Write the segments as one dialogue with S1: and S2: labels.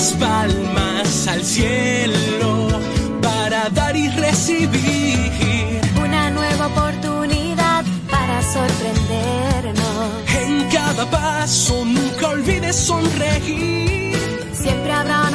S1: Las palmas al cielo, para dar y recibir.
S2: Una nueva oportunidad para sorprendernos.
S1: En cada paso nunca olvides sonreír.
S2: Siempre habrá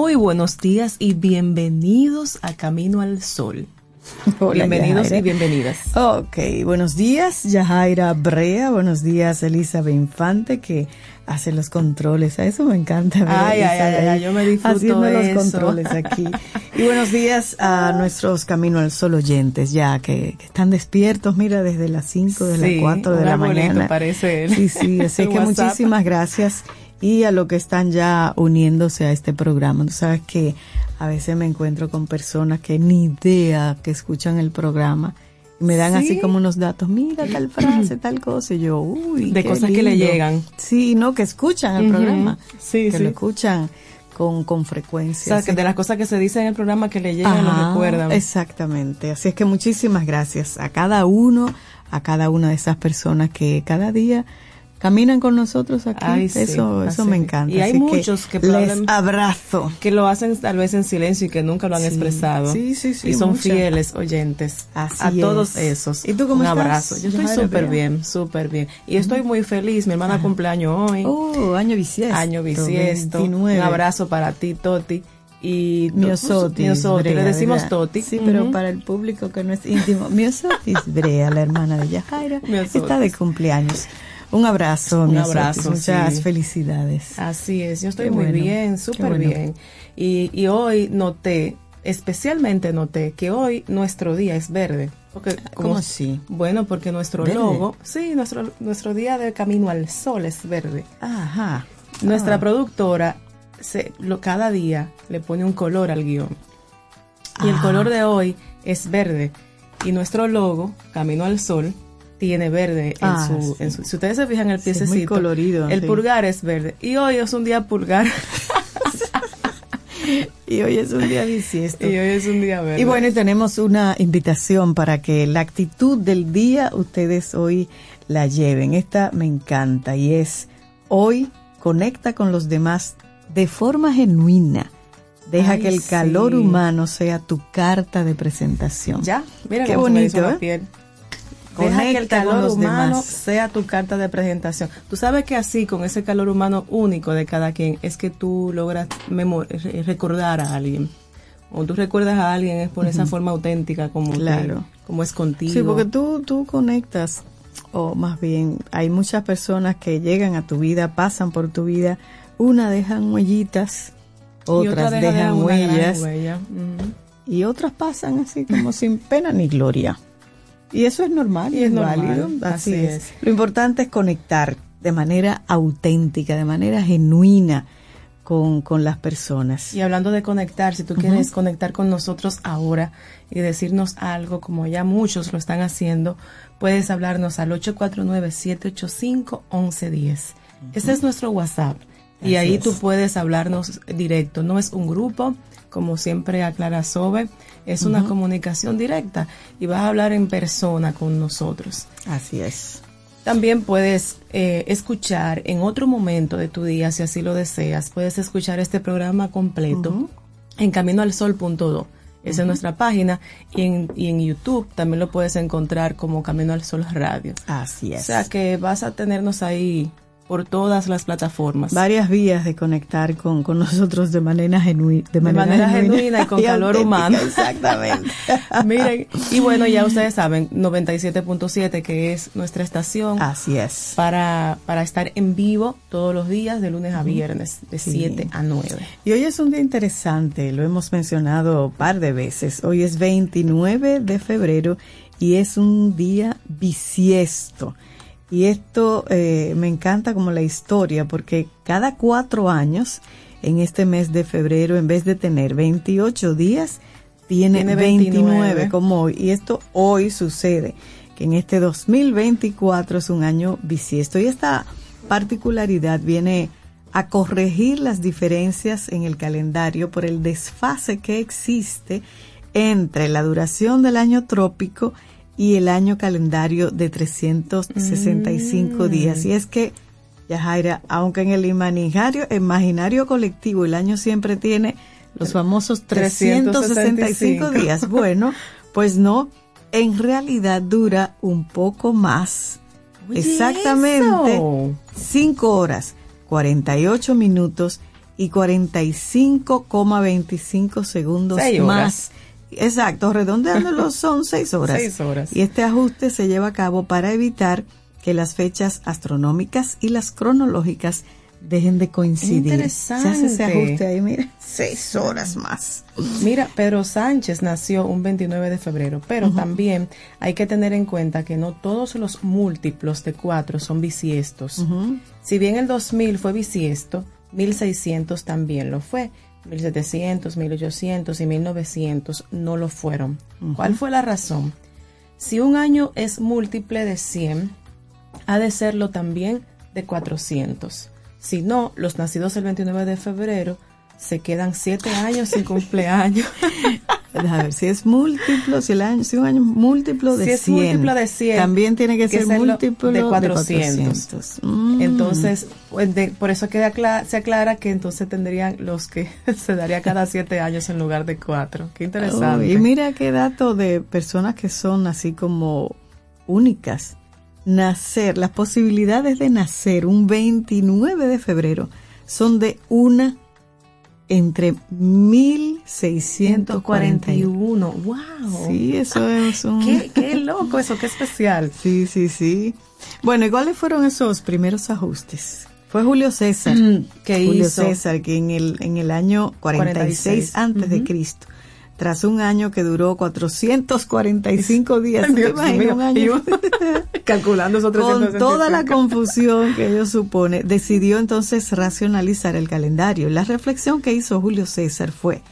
S3: Muy buenos días y bienvenidos a Camino al Sol.
S4: Hola,
S3: bienvenidos
S4: Yajaira.
S3: y bienvenidas.
S4: Ok, buenos días, Yajaira Brea. Buenos días, Elizabeth Infante, que hace los controles. A eso me encanta.
S3: Ay, ay, ay, ay, yo me disfruto
S4: Haciendo
S3: eso.
S4: los controles aquí. Y buenos días a nuestros Camino al Sol oyentes, ya que, que están despiertos, mira, desde las 5, de
S3: Sí,
S4: las 4 de la mañana.
S3: parece él.
S4: Sí, sí, así que
S3: WhatsApp.
S4: muchísimas gracias. Y a lo que están ya uniéndose a este programa. Tú sabes que a veces me encuentro con personas que ni idea que escuchan el programa. Y me dan
S3: Sí.
S4: así como unos datos, mira tal frase, tal cosa, y yo, uy.
S3: De cosas que le llegan.
S4: Sí, no, que escuchan el programa.
S3: Sí,
S4: que
S3: sí.
S4: lo escuchan con, con
S3: O
S4: frecuencia.
S3: sea, que de las cosas que se dicen en el programa que le llegan, lo recuerdan.
S4: Exactamente. Así es que muchísimas gracias a cada uno, a cada una de esas personas que cada día caminan con nosotros aquí.
S3: Ay, sí,
S4: eso, eso me encanta.
S3: Y hay
S4: Así
S3: muchos que
S4: les
S3: probablemente-
S4: abrazo.
S3: Que lo hacen tal vez en silencio y que nunca lo han
S4: Sí,
S3: expresado.
S4: sí, sí, sí,
S3: Y son
S4: muchas.
S3: fieles oyentes.
S4: Así
S3: a todos
S4: es.
S3: esos.
S4: ¿Y tú cómo
S3: Un
S4: estás?
S3: abrazo. Yo estoy súper bien, súper bien. Y estoy muy feliz. Mi hermana cumpleaños hoy.
S4: Oh, año bisiesto.
S3: año bisiesto.
S4: 29.
S3: Un abrazo para ti, Toti. Y
S4: Miosotis.
S3: Miosotis, le decimos
S4: ¿verdad?
S3: Toti.
S4: Sí, pero
S3: Ujú.
S4: para el público que no es íntimo, Miosotis Brea, la hermana de Yajaira,
S3: Miosotis.
S4: está de cumpleaños. Un abrazo,
S3: Un abrazo,
S4: Muchas
S3: sí.
S4: felicidades.
S3: Así es, yo estoy
S4: Qué
S3: muy
S4: bueno,
S3: bien, súper
S4: bueno.
S3: bien. Y, y hoy noté, especialmente noté, que hoy nuestro día es verde. Porque,
S4: ¿Cómo así?
S3: Bueno, porque nuestro
S4: ¿Verde?
S3: logo, sí, nuestro, nuestro día de camino al sol es verde.
S4: Ajá.
S3: Nuestra
S4: Ah.
S3: productora se, lo, cada día le pone un color al guion. Y el
S4: Ah.
S3: color de hoy es verde. Y nuestro logo, Camino al Sol, tiene verde en,
S4: Ah,
S3: su,
S4: sí.
S3: en su... Si ustedes se fijan el
S4: Sí, es
S3: piececito,
S4: muy colorido,
S3: el
S4: sí.
S3: pulgar es verde. Y hoy es un día pulgar.
S4: Y hoy es un día bisiesto.
S3: y hoy es un día verde.
S4: Y bueno, y tenemos una invitación para que la actitud del día ustedes hoy la lleven. Esta me encanta y es hoy conecta con los demás de forma genuina. Deja
S3: Ay,
S4: que el calor humano sea tu carta de presentación.
S3: ya, mira
S4: Qué bonito,
S3: la
S4: ¿eh?
S3: Deja que el
S4: con
S3: calor
S4: los
S3: humano
S4: demás.
S3: sea tu carta de presentación. Tú sabes que así, con ese calor humano único de cada quien, es que tú logras recordar a alguien. O tú recuerdas a alguien es por esa forma auténtica como,
S4: Claro.
S3: te- como es contigo.
S4: Sí, porque tú, tú conectas, o más bien, hay muchas personas que llegan a tu vida, pasan por tu vida, una dejan huellitas, otras
S3: otra deja
S4: dejan huellas,
S3: huella.
S4: Y otras pasan así como sin pena ni gloria. Y eso es normal y,
S3: es normal,
S4: válido, así,
S3: así
S4: es.
S3: es.
S4: Lo importante es conectar de manera auténtica, de manera genuina con, con las personas.
S3: Y hablando de conectar, si tú quieres conectar con nosotros ahora y decirnos algo, como ya muchos lo están haciendo, puedes hablarnos al 849-785-1110. Ese es nuestro WhatsApp. y
S4: Así
S3: ahí
S4: es.
S3: tú puedes hablarnos directo. No es un grupo, como siempre aclara Sobe, es una comunicación directa y vas a hablar en persona con nosotros.
S4: Así es.
S3: También puedes eh, escuchar en otro momento de tu día, si así lo deseas, puedes escuchar este programa completo en caminoalsol.do. Esa es nuestra página y en, y en YouTube también lo puedes encontrar como Camino al Sol Radio.
S4: Así es.
S3: O sea que vas a tenernos ahí por todas las plataformas.
S4: Varias vías de conectar con, con nosotros de manera, genuina de
S3: manera,
S4: manera
S3: genuina y con calor
S4: auténtica,
S3: humano.
S4: Exactamente.
S3: Miren, y bueno, ya ustedes saben, 97.7 que es nuestra estación
S4: Así es.
S3: para, para estar en vivo todos los días de lunes a viernes de
S4: Sí.
S3: 7 a 9.
S4: Y hoy es un día interesante, lo hemos mencionado un par de veces. Hoy es 29 de febrero y es un día bisiesto. Y esto eh, me encanta como la historia, porque cada cuatro años, en este mes de febrero, en vez de tener 28 días, tiene,
S3: Tiene
S4: 29,
S3: 29.
S4: como hoy. Y esto hoy sucede, que en este 2024 es un año bisiesto. Y esta particularidad viene a corregir las diferencias en el calendario por el desfase que existe entre la duración del año trópico y el año calendario de 365 días. Y es que, Yajaira, aunque en el imaginario, imaginario colectivo el año siempre tiene los famosos 365
S3: 365
S4: días, bueno, pues no, en realidad dura un poco más.
S3: Oye,
S4: Exactamente
S3: eso.
S4: 5 horas, 48 minutos y 45,25 segundos más. Exacto, redondeándolo son 6 horas.
S3: Seis horas.
S4: Y este ajuste se lleva a cabo para evitar que las fechas astronómicas y las cronológicas dejen de coincidir.
S3: Interesante.
S4: Se hace ese ajuste ahí, mira, 6 horas más.
S3: Mira, Pedro Sánchez nació un 29 de febrero, pero también hay que tener en cuenta que no todos los múltiplos de 4 son bisiestos. Si bien el 2000 fue bisiesto, 1600 también lo fue. 1700, 1800 y 1900 no lo fueron. ¿Cuál fue la razón? Si un año es múltiple de 100, ha de serlo también de 400. Si no, los nacidos el 29 de febrero se quedan 7 años sin cumpleaños.
S4: A ver, si es múltiplo, si, el año, si un año múltiplo de
S3: Si es
S4: 100,
S3: múltiplo de 100,
S4: también tiene que, ser múltiplo
S3: de
S4: de
S3: 400.
S4: 400. Mm.
S3: Entonces, pues, de- por eso queda se aclara que entonces tendrían los que se daría cada 7 años en lugar de 4. Qué interesante.
S4: Oh, y mira qué dato de personas que son así como únicas. Nacer, las posibilidades de nacer un 29 de febrero son de una entre 1641.
S3: 141. ¡Wow!
S4: Sí, eso es un...
S3: Qué, qué loco eso, qué especial.
S4: Sí, sí, sí. Bueno, ¿y cuáles fueron esos primeros ajustes? Fue Julio César.
S3: Mm, que
S4: Julio
S3: hizo.
S4: César, que en el, en el año 46,
S3: 46,
S4: antes de Cristo, tras un año que duró 445 días, ¿te
S3: Dios mío,
S4: un año?
S3: calculando esos
S4: Con
S3: 365.
S4: toda la confusión que ello supone, decidió entonces racionalizar el calendario. La reflexión que hizo Julio César fue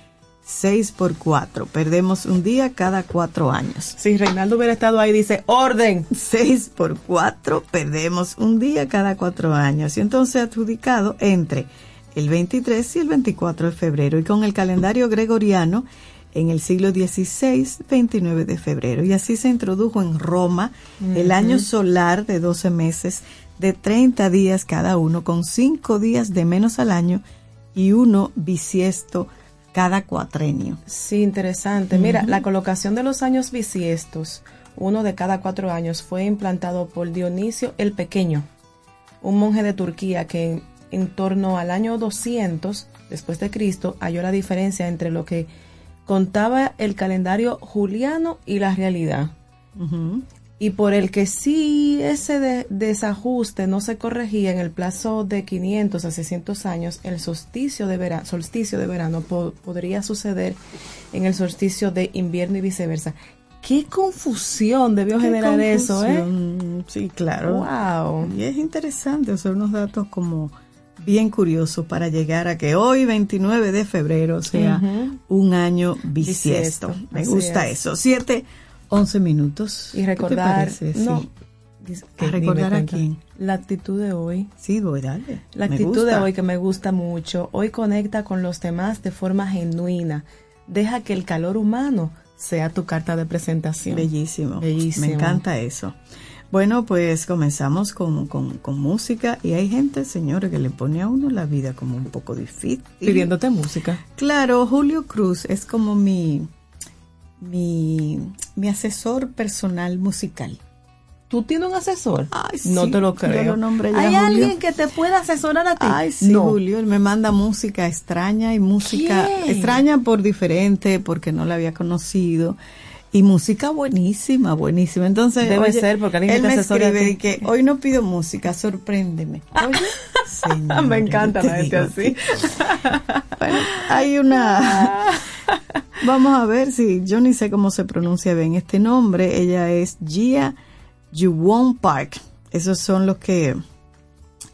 S4: 6 por 4, perdemos un día cada cuatro años.
S3: Si Reinaldo hubiera estado ahí, dice, orden.
S4: 6 por 4, perdemos un día cada cuatro años. Y entonces adjudicado entre el 23 y el 24 de febrero. Y con el calendario gregoriano, en el siglo XVI, 29 de febrero. Y así se introdujo en Roma el año solar de 12 meses, de 30 días cada uno, con 5 días de menos al año y uno bisiesto cada cuatrenio.
S3: Sí, interesante. Mira, la colocación de los años bisiestos, uno de cada cuatro años, fue implantado por Dionisio el Pequeño, un monje de Turquía que en, en torno al año 200 después de Cristo halló la diferencia entre lo que contaba el calendario juliano y la realidad. Y por el que sí ese de- desajuste no se corregía en el plazo de 500 a 600 años, el solsticio de verano, solsticio de verano po- podría suceder en el solsticio de invierno y viceversa. Qué confusión debió generar eso, ¿eh?
S4: Sí, claro.
S3: Wow.
S4: Y es interesante, son unos datos como bien curiosos para llegar a que hoy, 29 de febrero, sea un año bisiesto.
S3: Bisiesto,
S4: Me
S3: así
S4: gusta
S3: es.
S4: eso. 7, 11 minutos.
S3: Y recordar,
S4: ¿Qué te parece?
S3: no,
S4: Sí. ¿A recordar a quién?
S3: La actitud de hoy.
S4: Sí, voy, dale.
S3: La actitud de hoy que me gusta mucho, hoy conecta con los demás de forma genuina. Deja que el calor humano sea tu carta de presentación.
S4: Bellísimo.
S3: Bellísimo.
S4: Me encanta eso. Bueno, pues comenzamos con, con, con música y hay gente, señores, que le pone a uno la vida como un poco difícil.
S3: Pidiéndote música.
S4: Claro, Julio Cruz es como mi, mi, mi asesor personal musical.
S3: ¿Tú tienes un asesor?
S4: Ay,
S3: no
S4: sí,
S3: te lo
S4: yo
S3: creo.
S4: lo nombré ya,
S3: ¿Hay
S4: Julio.
S3: alguien que te pueda asesorar a ti?
S4: Ay, sí,
S3: no.
S4: Julio, él me manda música extraña y música extraña por diferente, porque no la había conocido. Y música buenísima, buenísima. Entonces,
S3: Debe
S4: oye,
S3: ser, porque alguien
S4: él
S3: te
S4: me escribe que hoy no pido música, sorpréndeme. Oye, señores,
S3: Me encanta la
S4: te
S3: gente así.
S4: que- Bueno, hay una... Vamos a ver si yo ni sé cómo se pronuncia bien este nombre. Ella es Gia Yuwon Park. Esos son los que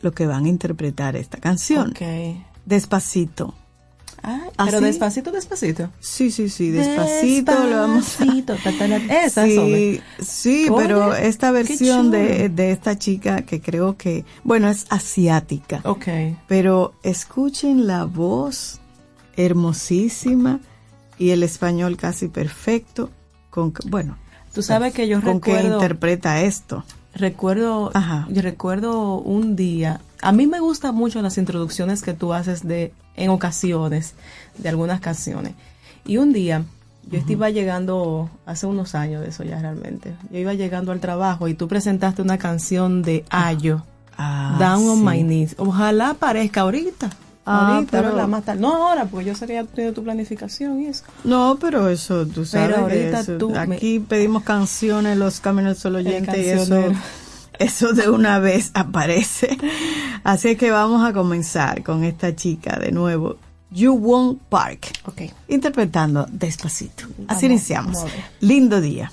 S4: los que van a interpretar esta canción. Despacito. ¿Ah,
S3: pero
S4: sí?
S3: despacito, despacito.
S4: Sí, sí, sí, despacito. lo vamos a-.
S3: Esa,
S4: Sí, sí,
S3: Oye,
S4: pero esta versión de, de esta chica que creo que, bueno, es asiática,
S3: Ok.
S4: pero escuchen la voz hermosísima y el español casi perfecto. Con, que- bueno,
S3: Tú sabes que yo
S4: con que
S3: recuerdo,
S4: interpreta esto.
S3: recuerdo,
S4: Ajá.
S3: yo recuerdo un día, a mí me gustan mucho las introducciones que tú haces de, en ocasiones, de algunas canciones. Y un día, yo iba llegando, hace unos años de eso ya realmente, yo iba llegando al trabajo y tú presentaste una canción de Ayo,
S4: Ah,
S3: Down on. My Knees. Ojalá aparezca ahorita.
S4: Ah,
S3: ahorita,
S4: pero-
S3: ¿verdad? Más tarde. No ahora, porque yo tienes tu planificación y eso.
S4: No, pero eso, tú sabes
S3: Pero ahorita
S4: eso-
S3: tú me-
S4: aquí pedimos canciones, los caminos solo oyentes y eso. Eso de una vez aparece. Así es que vamos a comenzar con esta chica de nuevo, You Won Park,
S3: Ok.
S4: interpretando Despacito. Así
S3: Vamos,
S4: iniciamos. Lindo día.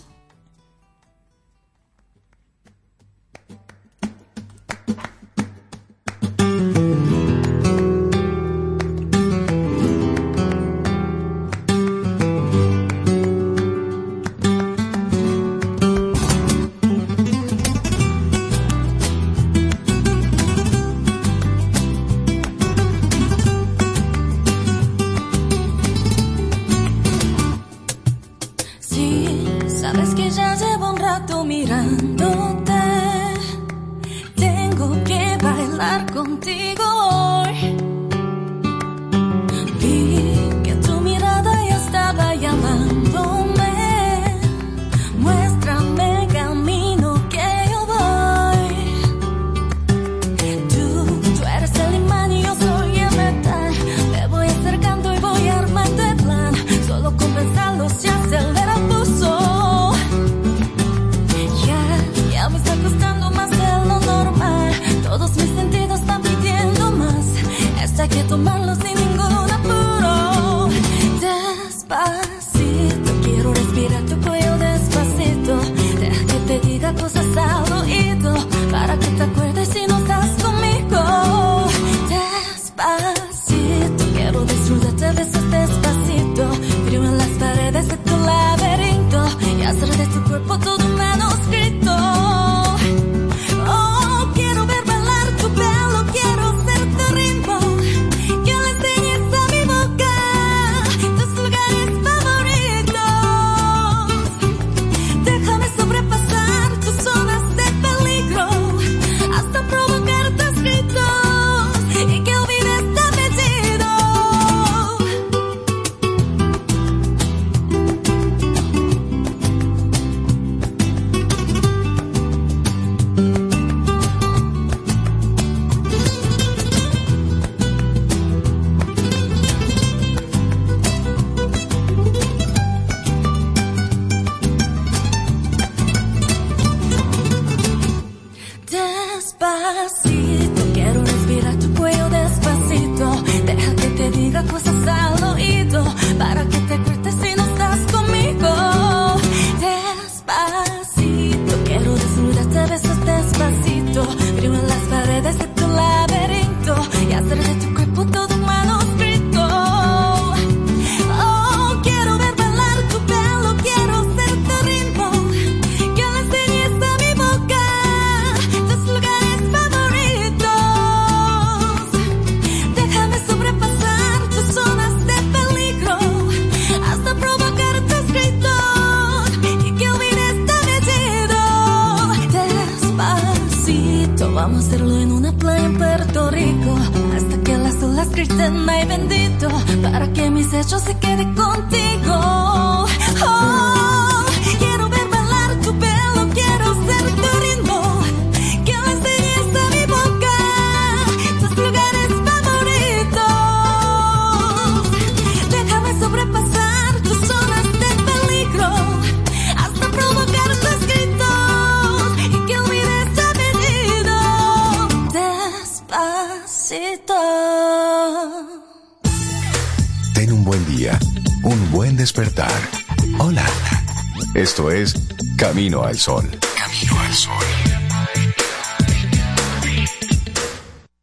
S5: Al Sol. Camino al Sol.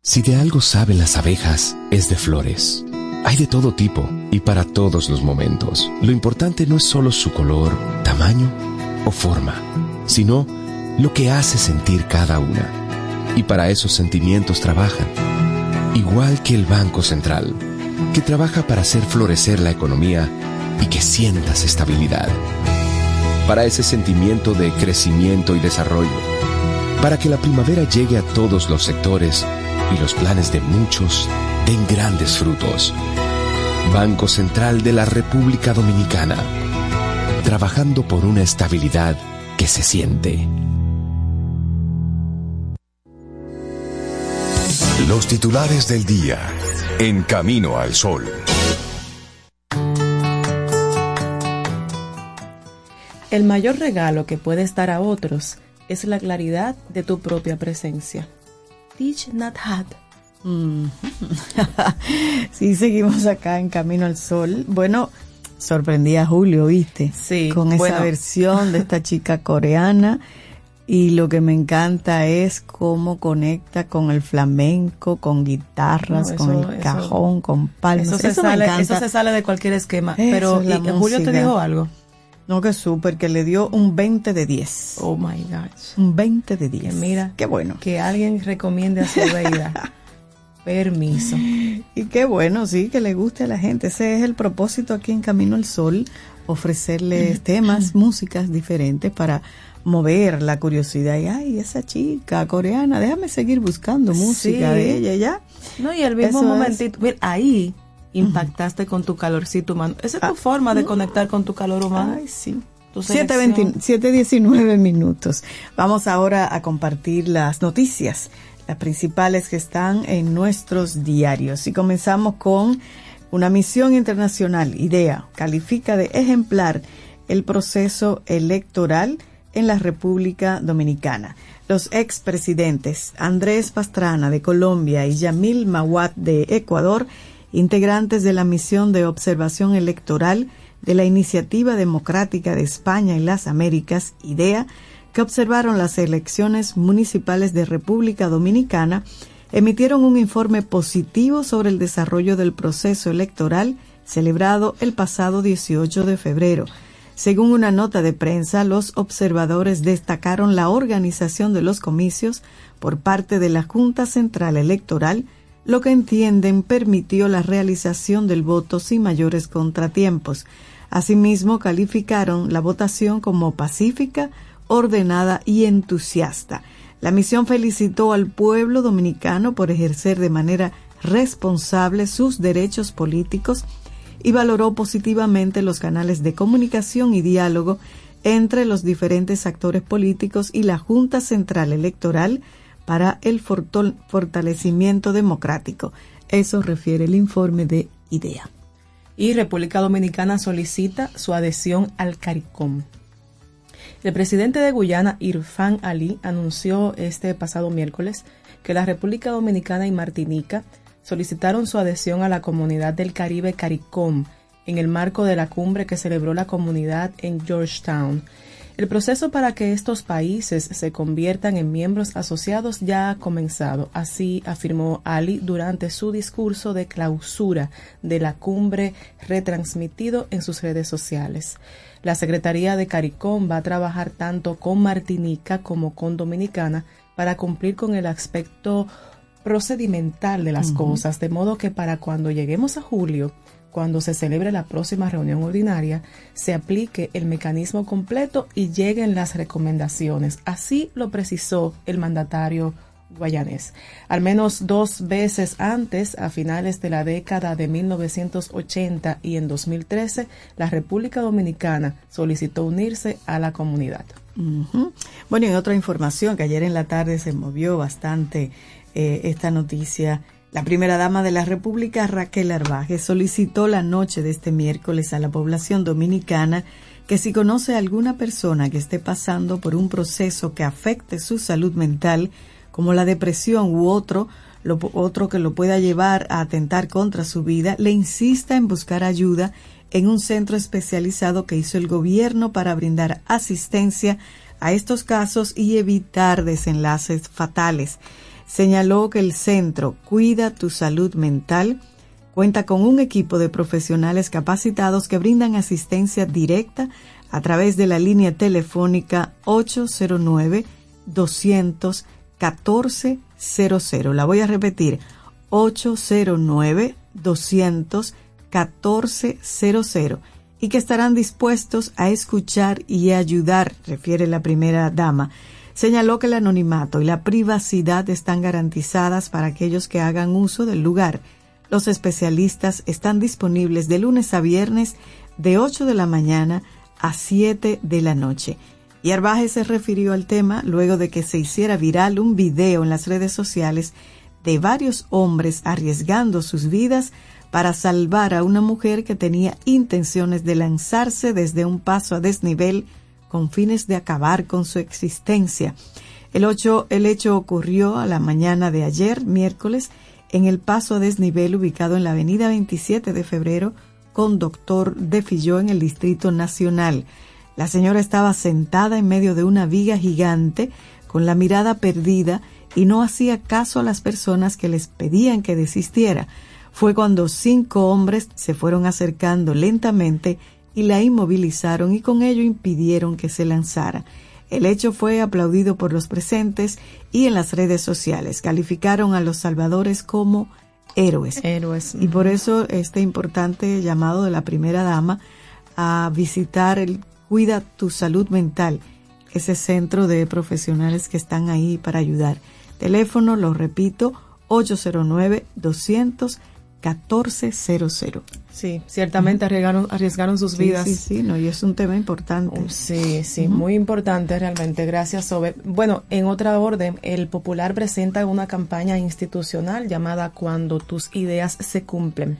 S6: Si de algo saben las abejas, es de flores. Hay de todo tipo y para todos los momentos. Lo importante no es solo su color, tamaño o forma, sino lo que hace sentir cada una. Y para esos sentimientos trabajan. Igual que el Banco Central, que trabaja para hacer florecer la economía y que sientas estabilidad. Para ese sentimiento de crecimiento y desarrollo. Para que la primavera llegue a todos los sectores y los planes de muchos den grandes frutos. Banco Central de la República Dominicana. Trabajando por una estabilidad que se siente.
S5: Los titulares del día en Camino al Sol.
S3: El mayor regalo que puedes dar a otros es la claridad de tu propia presencia. Teach Nat Hat.
S4: sí, seguimos acá en Camino al Sol. Bueno, sorprendí a Julio, ¿viste?
S3: Sí,
S4: Con esa
S3: bueno.
S4: versión de esta chica coreana. Y lo que me encanta es cómo conecta con el flamenco, con guitarras,
S3: No,
S4: con el
S3: eso-
S4: cajón, con palmas.
S3: Eso, se
S4: Eso
S3: sale,
S4: encanta.
S3: eso se sale de cualquier esquema. Pero
S4: es
S3: Julio te dijo algo.
S4: No, que súper, que le dio un 20 de 10.
S3: Oh my gosh.
S4: Un 20 de
S3: Que
S4: 10.
S3: mira,
S4: Qué bueno.
S3: que alguien recomiende a su vida. Permiso.
S4: Y qué bueno, sí, que le guste a la gente. Ese es el propósito aquí en Camino al Sol, ofrecerles temas, músicas diferentes para mover la curiosidad. Y, ay, esa chica coreana, déjame seguir buscando música
S3: Sí.
S4: de ella ya.
S3: No, y el mismo
S4: Eso es.
S3: momentito. Mira, ahí impactaste con tu calorcito humano. Esa es tu
S4: Ah,
S3: forma de conectar con tu calor humano.
S4: Ay, sí.
S3: Tu
S4: 7:20
S3: selección.
S4: 7.19 minutos. Vamos ahora a compartir las noticias, las principales que están en nuestros diarios. Y comenzamos con una misión internacional, IDEA, califica de ejemplar el proceso electoral en la República Dominicana. Los expresidentes Andrés Pastrana de Colombia y Yamil Mawat de Ecuador, integrantes de la misión de observación electoral de la Iniciativa Democrática de España y las Américas, IDEA, que observaron las elecciones municipales de República Dominicana, emitieron un informe positivo sobre el desarrollo del proceso electoral celebrado el pasado 18 de febrero. Según una nota de prensa, los observadores destacaron la organización de los comicios por parte de la Junta Central Electoral, lo que entienden permitió la realización del voto sin mayores contratiempos. Asimismo, calificaron la votación como pacífica, ordenada y entusiasta. La misión felicitó al pueblo dominicano por ejercer de manera responsable sus derechos políticos y valoró positivamente los canales de comunicación y diálogo entre los diferentes actores políticos y la Junta Central Electoral para el fortalecimiento democrático. Eso refiere el informe de IDEA.
S3: Y República Dominicana solicita su adhesión al CARICOM. El presidente de Guyana, Irfan Ali, anunció este pasado miércoles que la República Dominicana y Martinica solicitaron su adhesión a la comunidad del Caribe CARICOM en el marco de la cumbre que celebró la comunidad en Georgetown. El proceso para que estos países se conviertan en miembros asociados ya ha comenzado, así afirmó Ali durante su discurso de clausura de la cumbre retransmitido en sus redes sociales. La Secretaría de CARICOM va a trabajar tanto con Martinica como con Dominicana para cumplir con el aspecto procedimental de las cosas, de modo que para cuando lleguemos a julio, cuando se celebre la próxima reunión ordinaria, se aplique el mecanismo completo y lleguen las recomendaciones. Así lo precisó el mandatario guayanés. Al menos dos veces antes, a finales de la década de 1980 y en 2013, la República Dominicana solicitó unirse a la comunidad.
S4: Bueno, y otra información que ayer en la tarde se movió bastante eh, esta noticia, la primera dama de la República, Raquel Arbaje, solicitó la noche de este miércoles a la población dominicana que si conoce a alguna persona que esté pasando por un proceso que afecte su salud mental, como la depresión u otro, lo, otro que lo pueda llevar a atentar contra su vida, le insista en buscar ayuda en un centro especializado que hizo el gobierno para brindar asistencia a estos casos y evitar desenlaces fatales. Señaló que el centro Cuida tu Salud Mental cuenta con un equipo de profesionales capacitados que brindan asistencia directa a través de la línea telefónica 809 200 1400. La voy a repetir, 809 200 1400 y que estarán dispuestos a escuchar y ayudar, refiere la primera dama. Señaló que el anonimato y la privacidad están garantizadas para aquellos que hagan uso del lugar. Los especialistas están disponibles de lunes a viernes de 8 de la mañana a 7 de la noche y Arbaje se refirió al tema luego de que se hiciera viral un video en las redes sociales de varios hombres arriesgando sus vidas para salvar a una mujer que tenía intenciones de lanzarse desde un paso a desnivel con fines de acabar con su existencia. El, el hecho ocurrió a la mañana de ayer, miércoles, en el paso a desnivel ubicado en la avenida 27 de febrero con Doctor de Filló en el Distrito Nacional. La señora estaba sentada en medio de una viga gigante, con la mirada perdida, y no hacía caso a las personas que les pedían que desistiera. Fue cuando cinco hombres se fueron acercando lentamente y la inmovilizaron y con ello impidieron que se lanzara. El hecho fue aplaudido por los presentes y en las redes sociales. Calificaron a los salvadores como héroes.
S3: Héroes.
S4: Y por eso este importante llamado de la primera dama a visitar el Cuida tu salud mental, ese centro de profesionales que están ahí para ayudar. Teléfono, lo repito, 809-200-1400.
S3: Sí, ciertamente arriesgaron, arriesgaron sus vidas.
S4: Sí, sí, no, y es un tema importante.
S3: Oh, sí, sí, muy importante realmente. Gracias, Sobe. Bueno, en otra orden, el Popular presenta una campaña institucional llamada Cuando tus ideas se cumplen.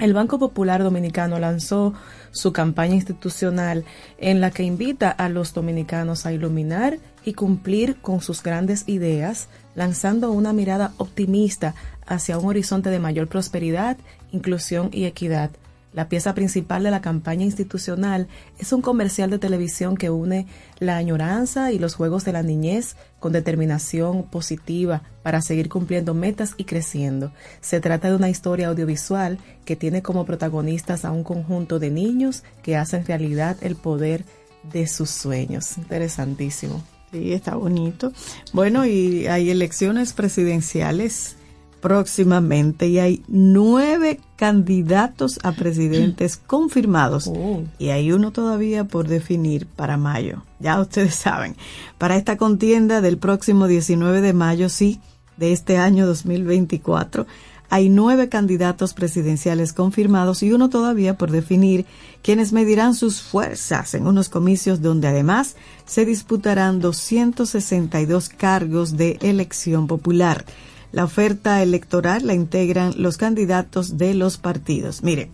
S3: El Banco Popular Dominicano lanzó su campaña institucional en la que invita a los dominicanos a iluminar y cumplir con sus grandes ideas, lanzando una mirada optimista hacia un horizonte de mayor prosperidad, inclusión y equidad. La pieza principal de la campaña institucional es un comercial de televisión que une la añoranza y los juegos de la niñez con determinación positiva para seguir cumpliendo metas y creciendo. Se trata de una historia audiovisual que tiene como protagonistas a un conjunto de niños que hacen realidad el poder de sus sueños. Interesantísimo.
S4: Sí, está bonito. Bueno, y hay elecciones presidenciales próximamente y hay nueve candidatos a presidentes confirmados
S3: Oh.
S4: y hay uno todavía por definir para mayo. Ya ustedes saben, para esta contienda del próximo 19 de mayo, sí, de este año 2024, hay nueve candidatos presidenciales confirmados y uno todavía por definir quienes medirán sus fuerzas en unos comicios donde además se disputarán 262 cargos de elección popular. La oferta electoral la integran los candidatos de los partidos. Mire,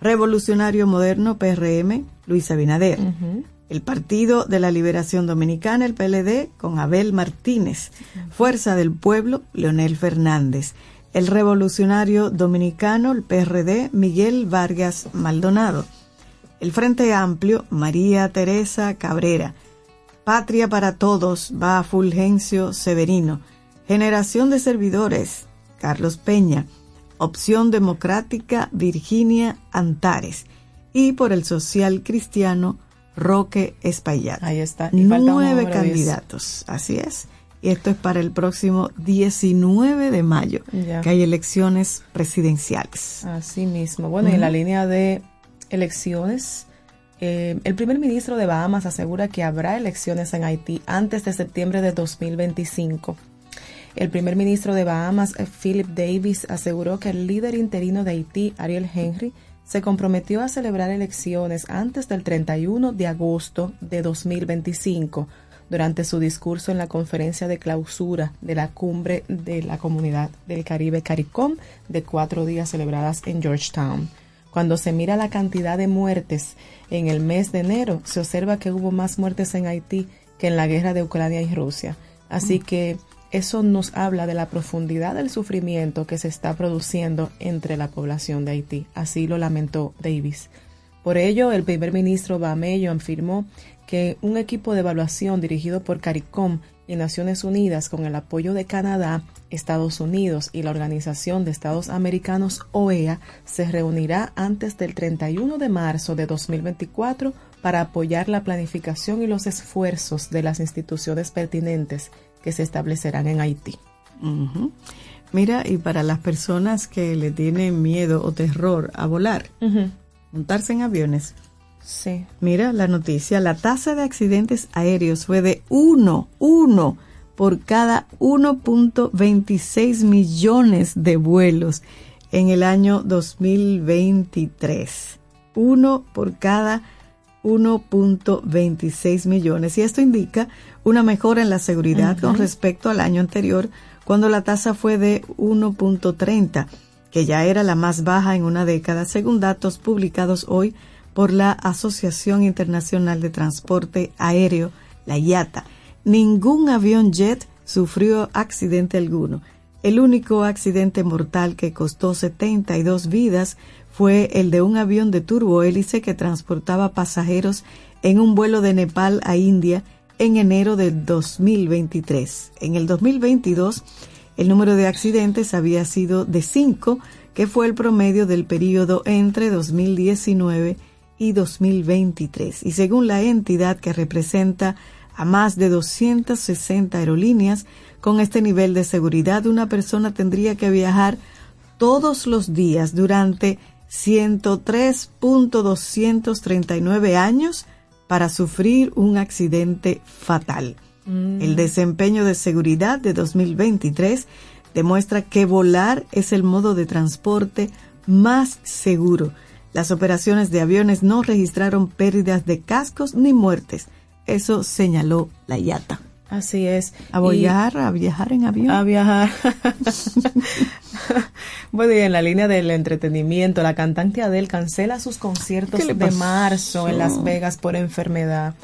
S4: Revolucionario Moderno, PRM, Luis Abinader. El Partido de la Liberación Dominicana, el PLD, con Abel Martínez. Fuerza del Pueblo, Leonel Fernández. El Revolucionario Dominicano, el PRD, Miguel Vargas Maldonado. El Frente Amplio, María Teresa Cabrera. Patria para Todos, va Fulgencio Severino. Generación de Servidores, Carlos Peña. Opción Democrática, Virginia Antares. Y por el Social Cristiano, Roque Espaillat.
S3: Ahí está. Y
S4: Nueve candidatos, así es. Y esto es para el próximo 19 de mayo,
S3: Ya.
S4: que hay elecciones presidenciales.
S3: Así mismo. Bueno, y en la línea de elecciones, eh, el primer ministro de Bahamas asegura que habrá elecciones en Haití antes de septiembre de 2025. El primer ministro de Bahamas, eh, Philip Davis, aseguró que el líder interino de Haití, Ariel Henry, se comprometió a celebrar elecciones antes del 31 de agosto de 2025 durante su discurso en la conferencia de clausura de la cumbre de la Comunidad del Caribe CARICOM de cuatro días celebradas en Georgetown. Cuando se mira la cantidad de muertes en el mes de enero, se observa que hubo más muertes en Haití que en la guerra de Ucrania y Rusia. Así que eso nos habla de la profundidad del sufrimiento que se está produciendo entre la población de Haití. Así lo lamentó Davis. Por ello, el primer ministro Bamello afirmó que un equipo de evaluación dirigido por CARICOM y Naciones Unidas con el apoyo de Canadá, Estados Unidos y la Organización de Estados Americanos OEA se reunirá antes del 31 de marzo de 2024 para apoyar la planificación y los esfuerzos de las instituciones pertinentes que se establecerán en Haití.
S4: Mira, y para las personas que le tienen miedo o terror a volar, montarse en aviones.
S3: Sí.
S4: Mira la noticia, la tasa de accidentes aéreos fue de 1, 1 por cada 1.26 millones de vuelos en el año 2023. 1 por cada 1.26 millones. Y esto indica una mejora en la seguridad con respecto al año anterior, cuando la tasa fue de 1.30, que ya era la más baja en una década, según datos publicados hoy por la Asociación Internacional de Transporte Aéreo, la IATA. Ningún avión jet sufrió accidente alguno. El único accidente mortal que costó 72 vidas fue el de un avión de turbohélice que transportaba pasajeros en un vuelo de Nepal a India en enero de 2023. En el 2022, el número de accidentes había sido de 5, que fue el promedio del periodo entre 2019 y 2023. Y según la entidad que representa a más de 260 aerolíneas, con este nivel de seguridad una persona tendría que viajar todos los días durante 103.239 años para sufrir un accidente fatal.
S3: Mm.
S4: El desempeño de seguridad de 2023 demuestra que volar es el modo de transporte más seguro. Las operaciones de aviones no registraron pérdidas de cascos ni muertes. Eso señaló la IATA.
S3: Así es.
S4: A
S3: Y-
S4: viajar, a viajar en avión.
S3: A viajar. bueno, y en la línea del entretenimiento, la cantante Adele cancela sus conciertos
S4: ¿Qué le
S3: de marzo en Las Vegas por enfermedad.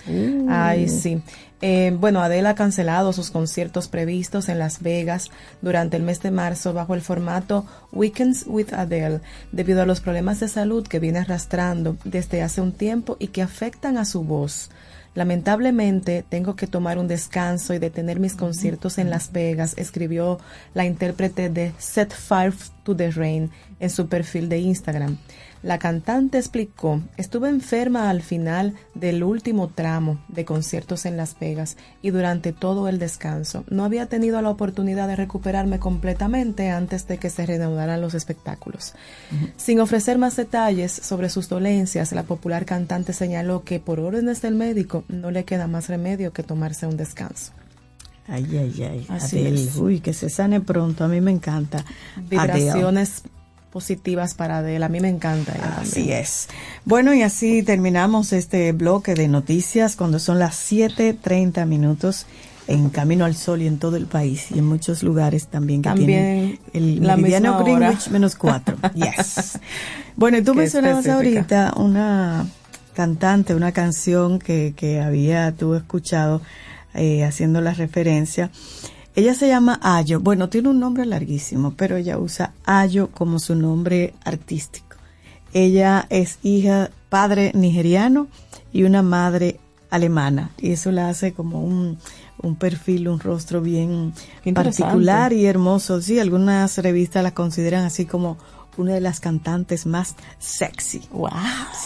S3: Ay, sí. Eh, bueno, Adele ha cancelado sus conciertos previstos en Las Vegas durante el mes de marzo bajo el formato Weekends with Adele, debido a los problemas de salud que viene arrastrando desde hace un tiempo y que afectan a su voz. Lamentablemente tengo que tomar un descanso y detener mis conciertos en Las Vegas, escribió la intérprete de Set Fire to the Rain en su perfil de Instagram. La cantante explicó, estuve enferma al final del último tramo de conciertos en Las Vegas y durante todo el descanso. No había tenido la oportunidad de recuperarme completamente antes de que se reanudaran los espectáculos. Sin ofrecer más detalles sobre sus dolencias, la popular cantante señaló que por órdenes del médico no le queda más remedio que tomarse un descanso.
S4: Ay, ay, ay.
S3: Así
S4: Adele.
S3: es.
S4: Uy, que se sane pronto. A mí me encanta.
S3: Vibraciones positivas para Adele. A mí me encanta.
S4: Así
S3: también.
S4: es. Bueno, y así terminamos este bloque de noticias cuando son las 7:30 minutos en Camino al Sol y en todo el país y en muchos lugares también que
S3: También
S4: tienen el
S3: la
S4: meridiano. Greenwich menos cuatro. Yes. Bueno, y tú
S3: Qué
S4: mencionabas
S3: específica.
S4: ahorita una cantante, una canción que, que había tú escuchado eh, haciendo la referencia. Ella se llama Ayo. Bueno, tiene un nombre larguísimo, pero ella usa Ayo como su nombre artístico. Ella es hija, padre nigeriano y una madre alemana. Y eso la hace como un, un perfil, un rostro bien particular y hermoso. Sí, algunas revistas la consideran así como una de las cantantes más sexy.
S3: Wow.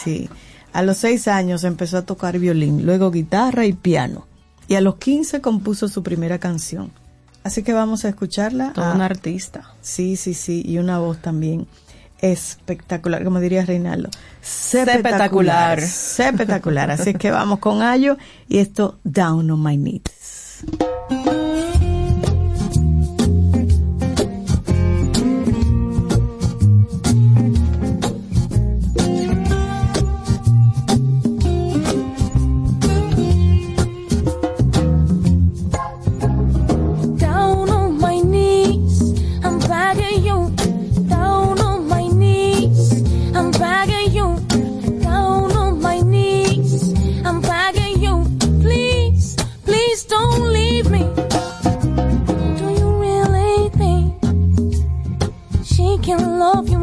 S4: Sí. A los seis años empezó a tocar violín, luego guitarra y piano. Y a los 15 compuso su primera canción. Así que vamos a escucharla.
S3: Todo
S4: Ah,
S3: un artista.
S4: Sí, sí, sí. Y una voz también espectacular, como diría Reinaldo.
S3: Sepetacular.
S4: Espectacular. Así que vamos con Ayo y esto Down on My Knees.
S2: love you.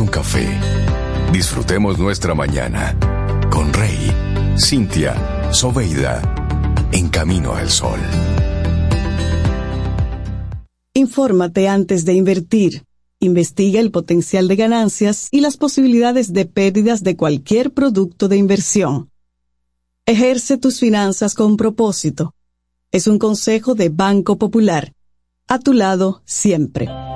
S5: Un café. Disfrutemos nuestra mañana con Rey, Cintia, Soveida, en camino al sol.
S7: Infórmate antes de invertir. Investiga el potencial de ganancias y las posibilidades de pérdidas de cualquier producto de inversión. Ejerce tus finanzas con propósito. Es un consejo de Banco Popular. A tu lado siempre.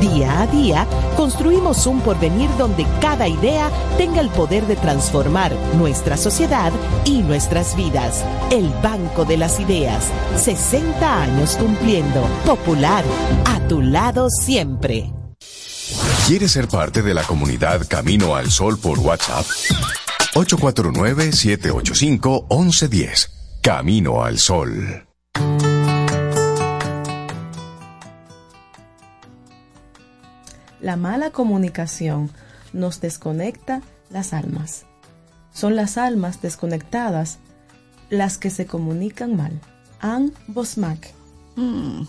S8: Día a día, construimos un porvenir donde cada idea tenga el poder de transformar nuestra sociedad y nuestras vidas. El Banco de las Ideas, 60 años cumpliendo. Popular, a tu lado siempre.
S5: ¿Quieres ser parte de la comunidad Camino al Sol por WhatsApp? 849-785-1110. Camino al Sol.
S3: La mala comunicación nos desconecta las almas. Son las almas desconectadas las que se comunican mal. Anne Bosmack.
S4: Mm,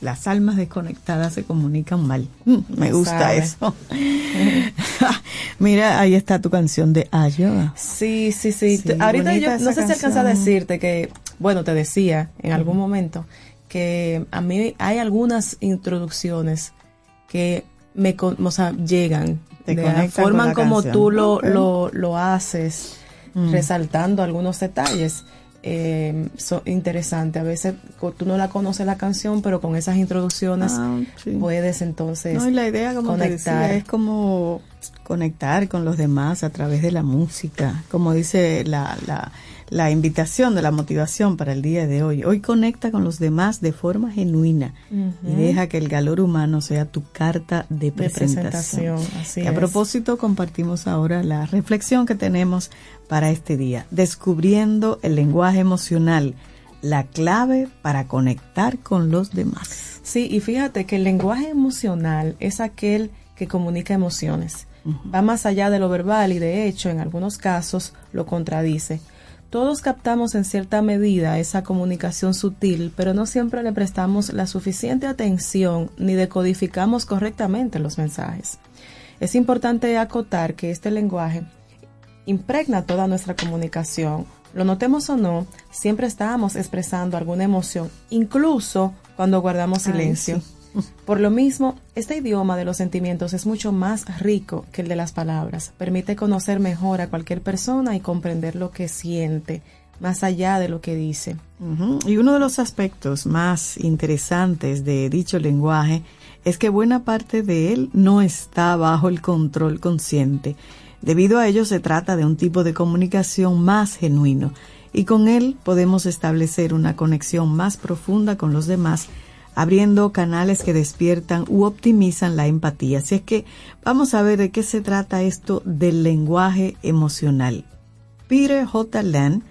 S4: las almas desconectadas se comunican mal. Mm, me gusta
S3: Sabe.
S4: eso. Mira, ahí está tu canción de Ayoa.
S3: Sí, sí, sí. Ahorita yo no sé si alcanza a decirte que, bueno, te decía en algún momento que a mí hay algunas introducciones que me, con- o sea, llegan
S4: Te
S3: de la forma
S4: la
S3: como
S4: canción.
S3: tú lo, lo, lo haces,
S4: Mm.
S3: resaltando algunos detalles. Eh, so- interesante. A veces tú no la conoces la canción, pero con esas introducciones
S4: Ah, sí.
S3: puedes entonces
S4: No, y la idea, como te
S3: conectar.
S4: decía, es como conectar con los demás a través de la música, como dice la, la, la invitación de la motivación para el día de hoy. Hoy conecta con los demás de forma genuina y deja que el calor humano sea tu carta de
S3: De
S4: presentación.
S3: así
S4: Y a propósito, compartimos ahora la reflexión que tenemos para este día, descubriendo el lenguaje emocional, la clave para conectar con los demás.
S3: Sí, y fíjate que el lenguaje emocional es aquel que comunica emociones. Va más allá de lo verbal y de hecho en algunos casos lo contradice. Todos captamos en cierta medida esa comunicación sutil, pero no siempre le prestamos la suficiente atención ni decodificamos correctamente los mensajes. Es importante acotar que este lenguaje impregna toda nuestra comunicación. Lo notemos o no, siempre estamos expresando alguna emoción, incluso cuando guardamos
S4: Ay,
S3: silencio. Por lo mismo, este idioma de los sentimientos es mucho más rico que el de las palabras. Permite conocer mejor a cualquier persona y comprender lo que siente, más allá de lo que dice.
S4: Y uno de los aspectos más interesantes de dicho lenguaje es que buena parte de él no está bajo el control consciente. Debido a ello se trata de un tipo de comunicación más genuino y con él podemos establecer una conexión más profunda con los demás, abriendo canales que despiertan u optimizan la empatía. Así es que vamos a ver de qué se trata esto del lenguaje emocional. Peter J. Land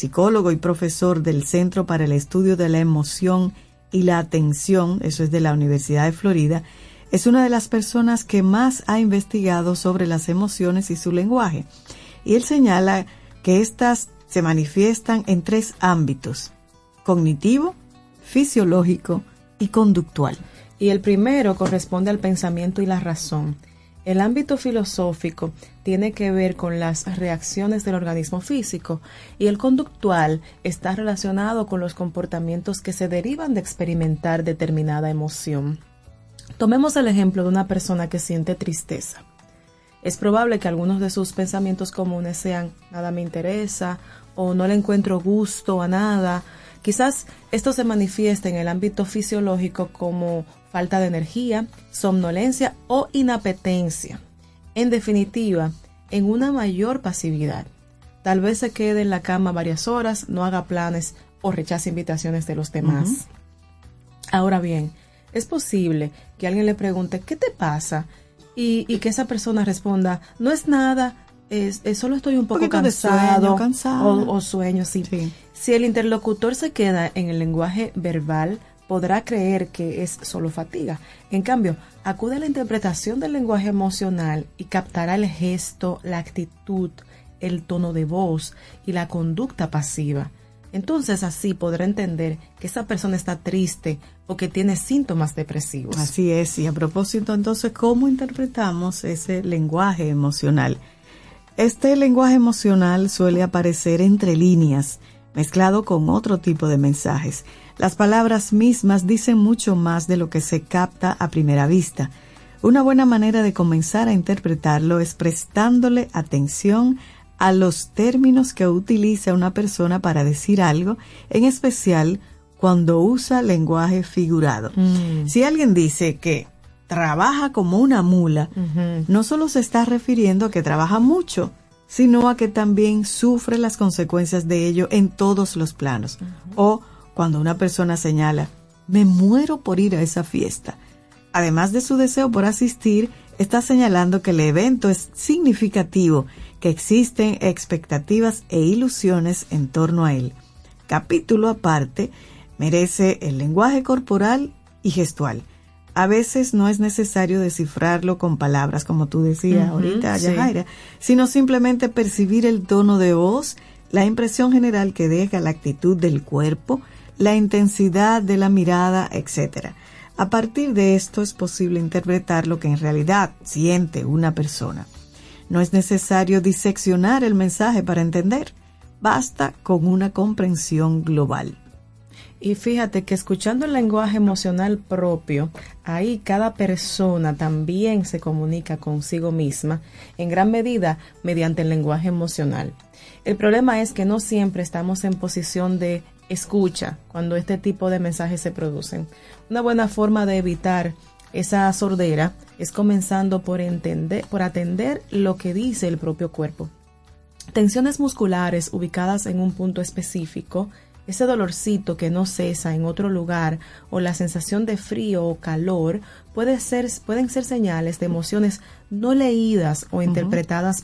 S4: psicólogo y profesor del Centro para el Estudio de la Emoción y la Atención, eso es de la Universidad de Florida, es una de las personas que más ha investigado sobre las emociones y su lenguaje. Y él señala que éstas se manifiestan en tres ámbitos, cognitivo, fisiológico y conductual.
S3: Y el primero corresponde al pensamiento y la razón. El ámbito filosófico tiene que ver con las reacciones del organismo físico y el conductual está relacionado con los comportamientos que se derivan de experimentar determinada emoción. Tomemos el ejemplo de una persona que siente tristeza. Es probable que algunos de sus pensamientos comunes sean nada me interesa o no le encuentro gusto a nada. Quizás esto se manifieste en el ámbito fisiológico como falta de energía, somnolencia o inapetencia. En definitiva, en una mayor pasividad. Tal vez se quede en la cama varias horas, no haga planes o rechace invitaciones de los demás. Ahora bien, es posible que alguien le pregunte, ¿qué te pasa? Y, que esa persona responda, no es nada, es, solo estoy un poco cansado, O, sueño, sí. Si el interlocutor se queda en el lenguaje verbal, podrá creer que es solo fatiga. En cambio, acude a la interpretación del lenguaje emocional y captará el gesto, la actitud, el tono de voz y la conducta pasiva. Entonces así podrá entender que esa persona está triste o que tiene síntomas depresivos.
S4: Así es, y a propósito entonces, ¿cómo interpretamos ese lenguaje emocional? Este lenguaje emocional suele aparecer entre líneas, mezclado con otro tipo de mensajes. Las palabras mismas dicen mucho más de lo que se capta a primera vista. Una buena manera de comenzar a interpretarlo es prestándole atención a los términos que utiliza una persona para decir algo, en especial cuando usa lenguaje figurado. Mm. Si alguien dice que trabaja como una mula, no solo se está refiriendo a que trabaja mucho, sino a que también sufre las consecuencias de ello en todos los planos. O cuando una persona señala, me muero por ir a esa fiesta. Además de su deseo por asistir, está señalando que el evento es significativo que existen expectativas e ilusiones en torno a él. Capítulo aparte merece el lenguaje corporal y gestual. A veces no es necesario descifrarlo con palabras, como tú decías ahorita, Yajaira, sino simplemente percibir el tono de voz, la impresión general que deja la actitud del cuerpo, la intensidad de la mirada, etc. A partir de esto es posible interpretar lo que en realidad siente una persona. No es necesario diseccionar el mensaje para entender, basta con una comprensión global.
S3: Y fíjate que escuchando el lenguaje emocional propio, ahí cada persona también se comunica consigo misma, en gran medida mediante el lenguaje emocional. El problema es que no siempre estamos en posición de escucha cuando este tipo de mensajes se producen. Una buena forma de evitar esa sordera es comenzando por entender, por atender lo que dice el propio cuerpo. Tensiones musculares ubicadas en un punto específico, ese dolorcito que no cesa en otro lugar o la sensación de frío o calor puede ser, pueden ser señales de emociones no leídas o interpretadas